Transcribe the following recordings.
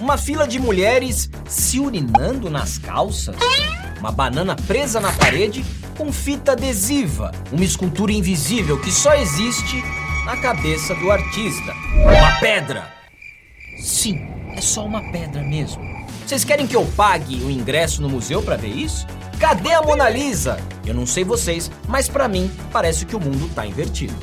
uma fila de mulheres se urinando nas calças, uma banana presa na parede com fita adesiva, uma escultura invisível que só existe na cabeça do artista. Uma pedra! Sim, é só uma pedra mesmo. Vocês querem que eu pague o ingresso no museu para ver isso? Cadê a Mona Lisa? Eu não sei vocês, mas para mim parece que o mundo tá invertido.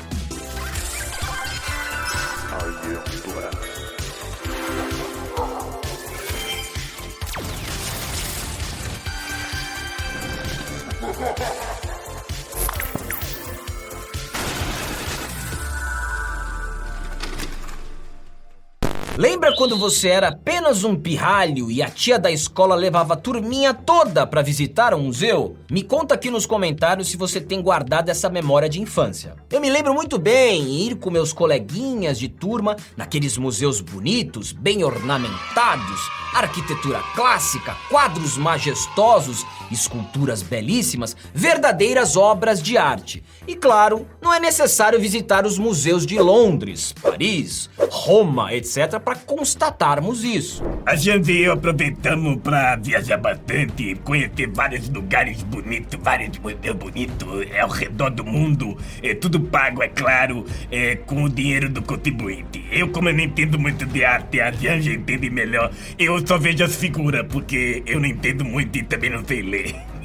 Quando você era apenas um pirralho e a tia da escola levava a turminha toda para visitar um museu? Me conta aqui nos comentários se você tem guardado essa memória de infância. Eu me lembro muito bem ir com meus coleguinhas de turma naqueles museus bonitos, bem ornamentados, arquitetura clássica, quadros majestosos, esculturas belíssimas, verdadeiras obras de arte. E claro, não é necessário visitar os museus de Londres, Paris, Roma, etc para constatarmos isso. A gente e eu aproveitamos para viajar bastante, conhecer vários lugares bonitos, vários museus bonitos é, ao redor do mundo. É tudo pago, é claro, é, com o dinheiro do contribuinte. Eu, como eu não entendo muito de arte, a Janja entende melhor, eu só vejo as figuras, porque eu não entendo muito e também não sei ler.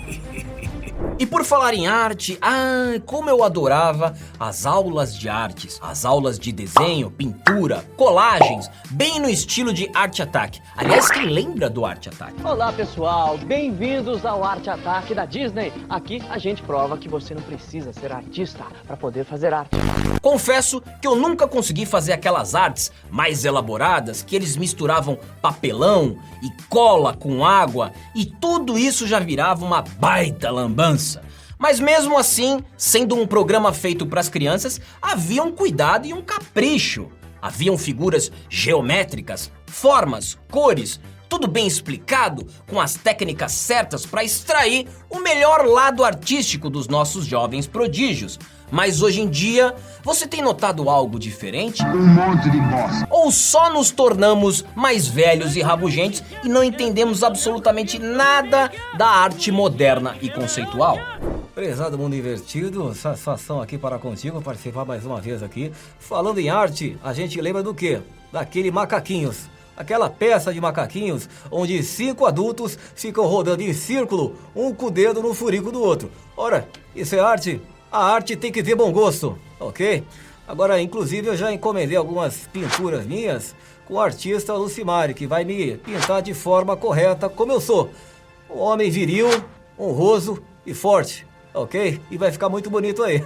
E por falar em arte, ah, como eu adorava as aulas de artes, as aulas de desenho, pintura, colagens, bem no estilo de Art Attack. Aliás, quem lembra do Art Attack? Olá pessoal, bem-vindos ao Art Attack da Disney. Aqui a gente prova que você não precisa ser artista para poder fazer arte. Confesso que eu nunca consegui fazer aquelas artes mais elaboradas que eles misturavam papelão e cola com água e tudo isso já virava uma baita lambança. Mas mesmo assim, sendo um programa feito para as crianças, havia um cuidado e um capricho. Haviam figuras geométricas, formas, cores, tudo bem explicado, com as técnicas certas para extrair o melhor lado artístico dos nossos jovens prodígios. Mas hoje em dia, você tem notado algo diferente? Um monte de bosta. Ou só nos tornamos mais velhos e rabugentos e não entendemos absolutamente nada da arte moderna e conceitual? Prezado Mundo Invertido, satisfação aqui para contigo participar mais uma vez aqui. Falando em arte, a gente lembra do quê? Daquele Macaquinhos. Aquela peça de macaquinhos onde cinco adultos ficam rodando em círculo, um com o dedo no furico do outro. Ora, isso é arte? A arte tem que ter bom gosto, ok? Agora, inclusive, eu já encomendei algumas pinturas minhas com o artista Lucimari, que vai me pintar de forma correta como eu sou. Um homem viril, honroso e forte ok? E vai ficar muito bonito aí.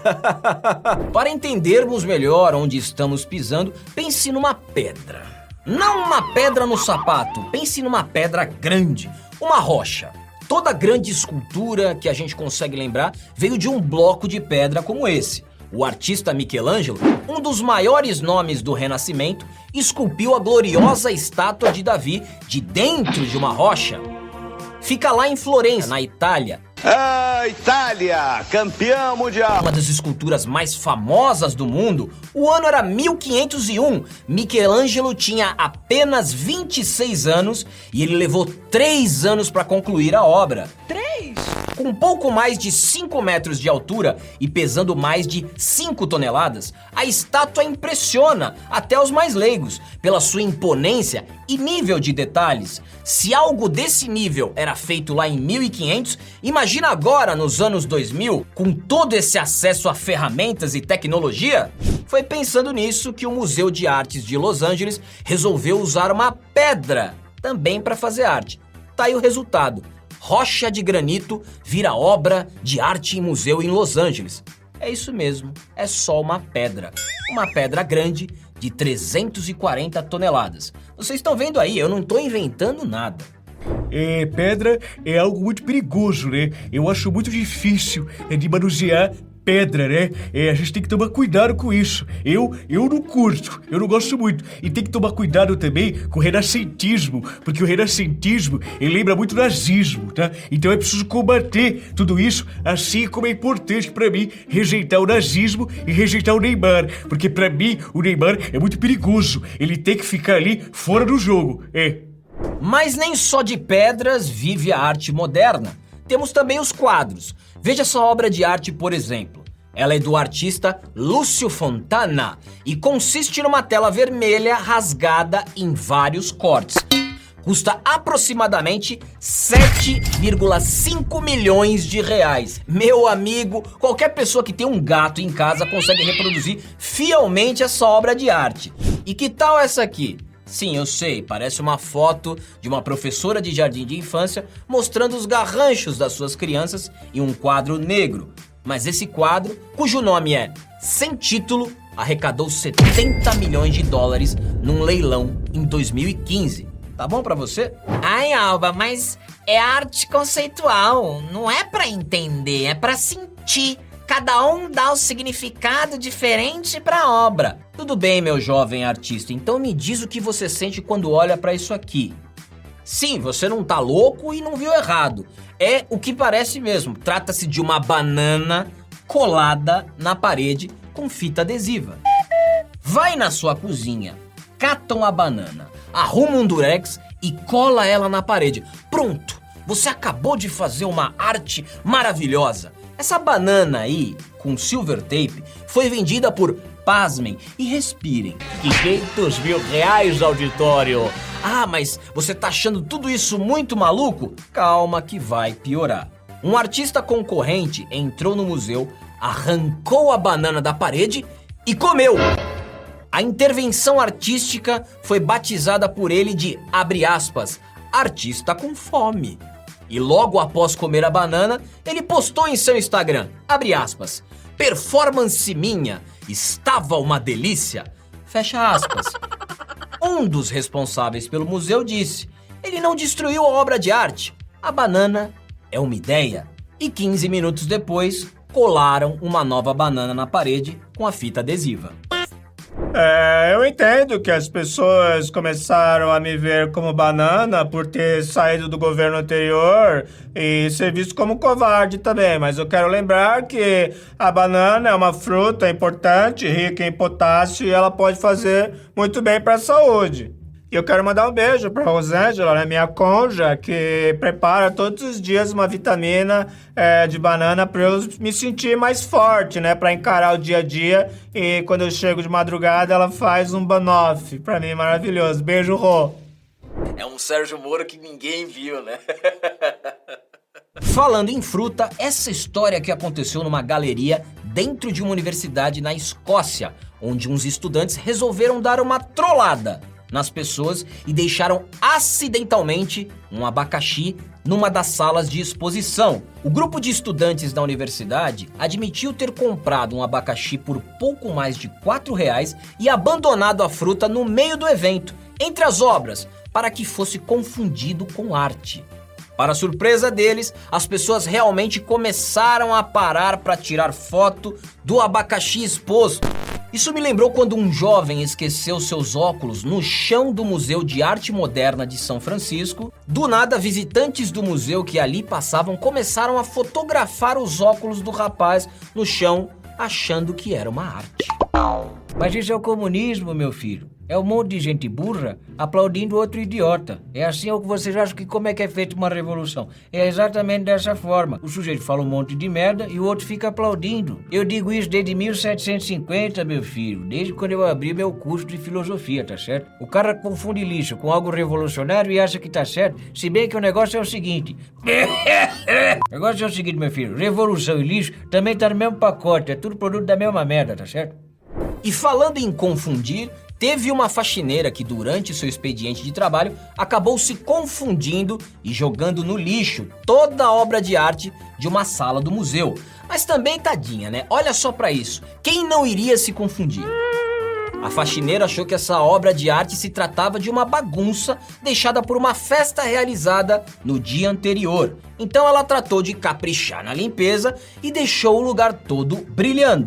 Para entendermos melhor onde estamos pisando, pense numa pedra. Não uma pedra no sapato, pense numa pedra grande, uma rocha. Toda grande escultura que a gente consegue lembrar veio de um bloco de pedra como esse. O artista Michelangelo, um dos maiores nomes do Renascimento, esculpiu a gloriosa estátua de Davi de dentro de uma rocha. Fica lá em Florença, na Itália, ah, Itália, campeão mundial. Uma das esculturas mais famosas do mundo. O ano era 1501. Michelangelo tinha apenas 26 anos e ele levou 3 anos para concluir a obra. 3? Com pouco mais de 5 metros de altura e pesando mais de 5 toneladas, a estátua impressiona até os mais leigos pela sua imponência e nível de detalhes. Se algo desse nível era feito lá em 1500, imagina agora nos anos 2000, com todo esse acesso a ferramentas e tecnologia? Foi pensando nisso que o Museu de Artes de Los Angeles resolveu usar uma pedra também para fazer arte. Tá aí o resultado. Rocha de granito vira obra de arte e museu em Los Angeles. É isso mesmo, é só uma pedra. Uma pedra grande de 340 toneladas. Vocês estão vendo aí, eu não estou inventando nada. É, pedra é algo muito perigoso, né? Eu acho muito difícil de manusear pedra, né? É, a gente tem que tomar cuidado com isso. Eu, eu não curto, eu não gosto muito. E tem que tomar cuidado também com o renascentismo, porque o renascentismo, ele lembra muito nazismo, tá? Então é preciso combater tudo isso, assim como é importante para mim rejeitar o nazismo e rejeitar o Neymar, porque para mim o Neymar é muito perigoso. Ele tem que ficar ali fora do jogo. É, Mas nem só de pedras vive a arte moderna. Temos também os quadros. Veja essa obra de arte, por exemplo. Ela é do artista Lúcio Fontana e consiste numa tela vermelha rasgada em vários cortes. Custa aproximadamente 7,5 milhões de reais. Meu amigo, qualquer pessoa que tem um gato em casa consegue reproduzir fielmente essa obra de arte. E que tal essa aqui? Sim, eu sei, parece uma foto de uma professora de jardim de infância mostrando os garranchos das suas crianças em um quadro negro. Mas esse quadro, cujo nome é Sem Título, arrecadou 70 milhões de dólares num leilão em 2015. Tá bom para você? Ai, Alba, mas é arte conceitual, não é para entender, é para sentir. Cada um dá o significado diferente para a obra. Tudo bem, meu jovem artista, então me diz o que você sente quando olha para isso aqui. Sim, você não tá louco e não viu errado. É o que parece mesmo. Trata-se de uma banana colada na parede com fita adesiva. Vai na sua cozinha, cata uma banana, arruma um durex e cola ela na parede. Pronto! Você acabou de fazer uma arte maravilhosa. Essa banana aí, com silver tape, foi vendida por, pasmem e respirem, 500 mil reais, auditório. Ah, mas você tá achando tudo isso muito maluco? Calma que vai piorar. Um artista concorrente entrou no museu, arrancou a banana da parede e comeu. A intervenção artística foi batizada por ele de, abre aspas, artista com fome. E logo após comer a banana, ele postou em seu Instagram, abre aspas, performance minha, estava uma delícia, fecha aspas. Um dos responsáveis pelo museu disse, ele não destruiu a obra de arte, a banana é uma ideia. E 15 minutos depois, colaram uma nova banana na parede com a fita adesiva. É, eu entendo que as pessoas começaram a me ver como banana por ter saído do governo anterior e ser visto como covarde também, mas eu quero lembrar que a banana é uma fruta importante, rica em potássio e ela pode fazer muito bem para a saúde. E eu quero mandar um beijo para Rosângela, né, minha conja, que prepara todos os dias uma vitamina é, de banana para eu me sentir mais forte, né, para encarar o dia a dia. E quando eu chego de madrugada, ela faz um banoff para mim, maravilhoso. Beijo, Rô. É um Sérgio Moro que ninguém viu, né? Falando em fruta, essa história que aconteceu numa galeria dentro de uma universidade na Escócia, onde uns estudantes resolveram dar uma trollada nas pessoas e deixaram acidentalmente um abacaxi numa das salas de exposição. O grupo de estudantes da universidade admitiu ter comprado um abacaxi por pouco mais de 4 reais e abandonado a fruta no meio do evento, entre as obras, para que fosse confundido com arte. Para surpresa deles, as pessoas realmente começaram a parar para tirar foto do abacaxi exposto. Isso me lembrou quando um jovem esqueceu seus óculos no chão do Museu de Arte Moderna de São Francisco. Do nada, visitantes do museu que ali passavam começaram a fotografar os óculos do rapaz no chão, achando que era uma arte. Mas isso é o comunismo, meu filho. É um monte de gente burra aplaudindo outro idiota. É assim o que vocês acham que como é que é feita uma revolução? É exatamente dessa forma. O sujeito fala um monte de merda e o outro fica aplaudindo. Eu digo isso desde 1750, meu filho, desde quando eu abri meu curso de filosofia, tá certo? O cara confunde lixo com algo revolucionário e acha que tá certo, se bem que o negócio é o seguinte. o negócio é o seguinte, meu filho, revolução e lixo também tá no mesmo pacote, é tudo produto da mesma merda, tá certo? E falando em confundir, teve uma faxineira que, durante seu expediente de trabalho, acabou se confundindo e jogando no lixo toda a obra de arte de uma sala do museu. Mas também, tadinha, né? Olha só para isso. Quem não iria se confundir? A faxineira achou que essa obra de arte se tratava de uma bagunça deixada por uma festa realizada no dia anterior. Então ela tratou de caprichar na limpeza e deixou o lugar todo brilhando.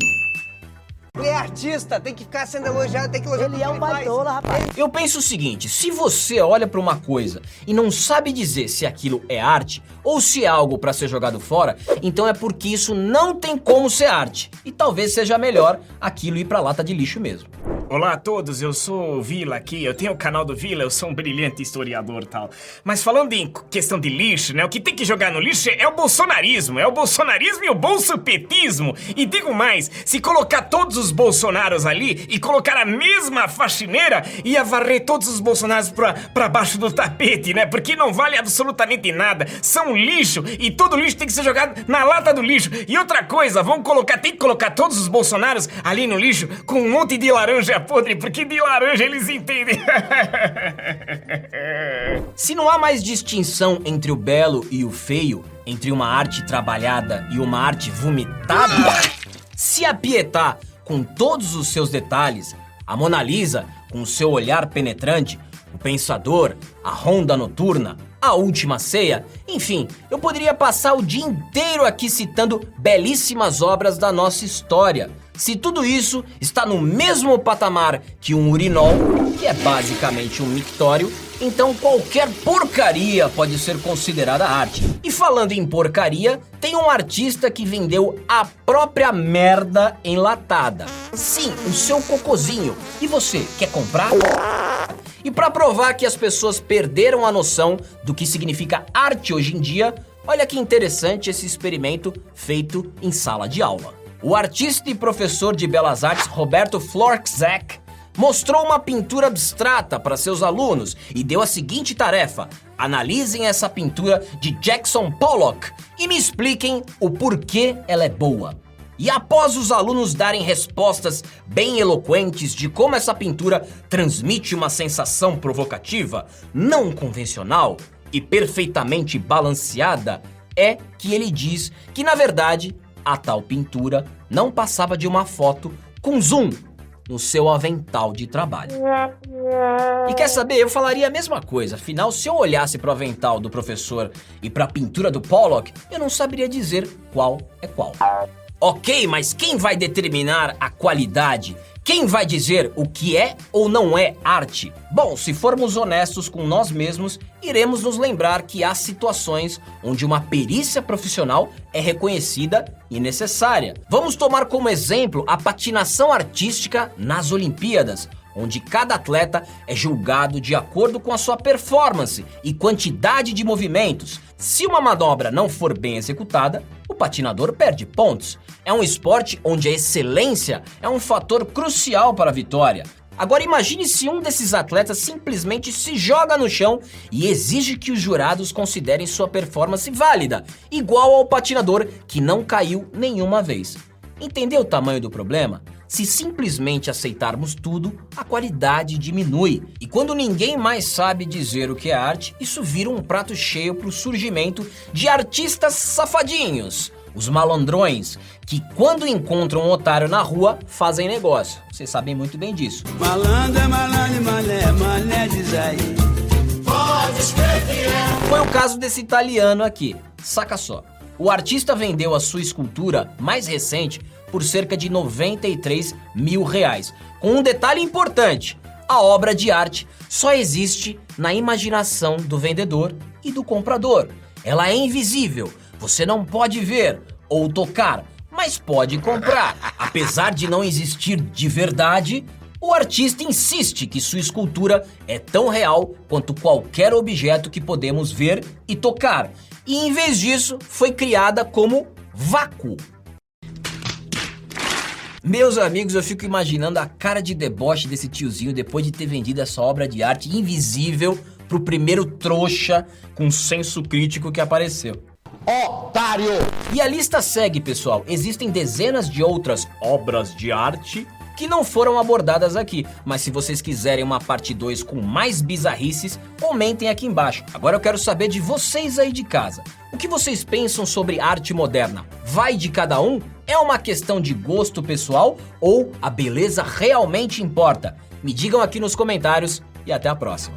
Ele é artista, tem que ficar sendo elogiado, tem que elogiar Ele é um baitola, rapaz. Eu penso o seguinte: se você olha para uma coisa e não sabe dizer se aquilo é arte ou se é algo para ser jogado fora, então é porque isso não tem como ser arte. E talvez seja melhor aquilo ir para lata de lixo mesmo. Olá a todos, eu sou o Vila aqui, eu tenho o canal do Vila, eu sou um brilhante historiador tal. Mas falando em questão de lixo, né? O que tem que jogar no lixo é o bolsonarismo, é o bolsonarismo e o bolsopetismo. E digo mais, se colocar todos os bolsonaros ali e colocar a mesma faxineira, ia varrer todos os bolsonaros pra, pra baixo do tapete, né? Porque não vale absolutamente nada, são lixo e todo lixo tem que ser jogado na lata do lixo. E outra coisa, vão colocar, tem que colocar todos os bolsonaros ali no lixo com um monte de laranja podre, porque de laranja eles entendem. Se não há mais distinção entre o belo e o feio, entre uma arte trabalhada e uma arte vomitada, se a Pietà, com todos os seus detalhes, a Mona Lisa, com seu olhar penetrante, o Pensador, a Ronda Noturna, a Última Ceia, enfim, eu poderia passar o dia inteiro aqui citando belíssimas obras da nossa história. Se tudo isso está no mesmo patamar que um urinol, que é basicamente um mictório, então qualquer porcaria pode ser considerada arte. E falando em porcaria, tem um artista que vendeu a própria merda enlatada. Sim, o seu cocozinho. E você, quer comprar? E para provar que as pessoas perderam a noção do que significa arte hoje em dia, olha que interessante esse experimento feito em sala de aula. O artista e professor de belas artes Roberto Florczak mostrou uma pintura abstrata para seus alunos e deu a seguinte tarefa: analisem essa pintura de Jackson Pollock e me expliquem o porquê ela é boa. E após os alunos darem respostas bem eloquentes de como essa pintura transmite uma sensação provocativa, não convencional e perfeitamente balanceada, é que ele diz que na verdade a tal pintura não passava de uma foto com zoom no seu avental de trabalho. E quer saber, eu falaria a mesma coisa. Afinal, se eu olhasse para o avental do professor e para a pintura do Pollock, eu não saberia dizer qual é qual. Ok, mas quem vai determinar a qualidade quem vai dizer o que é ou não é arte? Bom, se formos honestos com nós mesmos, iremos nos lembrar que há situações onde uma perícia profissional é reconhecida e necessária. Vamos tomar como exemplo a patinação artística nas Olimpíadas, onde cada atleta é julgado de acordo com a sua performance e quantidade de movimentos. Se uma manobra não for bem executada, o patinador perde pontos. É um esporte onde a excelência é um fator crucial para a vitória. Agora imagine se um desses atletas simplesmente se joga no chão e exige que os jurados considerem sua performance válida, igual ao patinador que não caiu nenhuma vez. Entendeu o tamanho do problema? Se simplesmente aceitarmos tudo, a qualidade diminui. E quando ninguém mais sabe dizer o que é arte, isso vira um prato cheio para o surgimento de artistas safadinhos. Os malandrões, que quando encontram um otário na rua, fazem negócio. Vocês sabem muito bem disso. Malandro é malandro, mané, mané diz aí. Pode escrever. É. Foi o caso desse italiano aqui. Saca só. O artista vendeu a sua escultura mais recente por cerca de 93 mil reais. Com um detalhe importante: a obra de arte só existe na imaginação do vendedor e do comprador. Ela é invisível, você não pode ver ou tocar, mas pode comprar. Apesar de não existir de verdade, o artista insiste que sua escultura é tão real quanto qualquer objeto que podemos ver e tocar. E em vez disso, foi criada como vácuo. Meus amigos, eu fico imaginando a cara de deboche desse tiozinho depois de ter vendido essa obra de arte invisível pro primeiro trouxa com senso crítico que apareceu. Otário! E a lista segue, pessoal. Existem dezenas de outras obras de arte que não foram abordadas aqui, mas se vocês quiserem uma parte 2 com mais bizarrices, comentem aqui embaixo. Agora eu quero saber de vocês aí de casa. O que vocês pensam sobre arte moderna? Vai de cada um? É uma questão de gosto pessoal ou a beleza realmente importa? Me digam aqui nos comentários e até a próxima.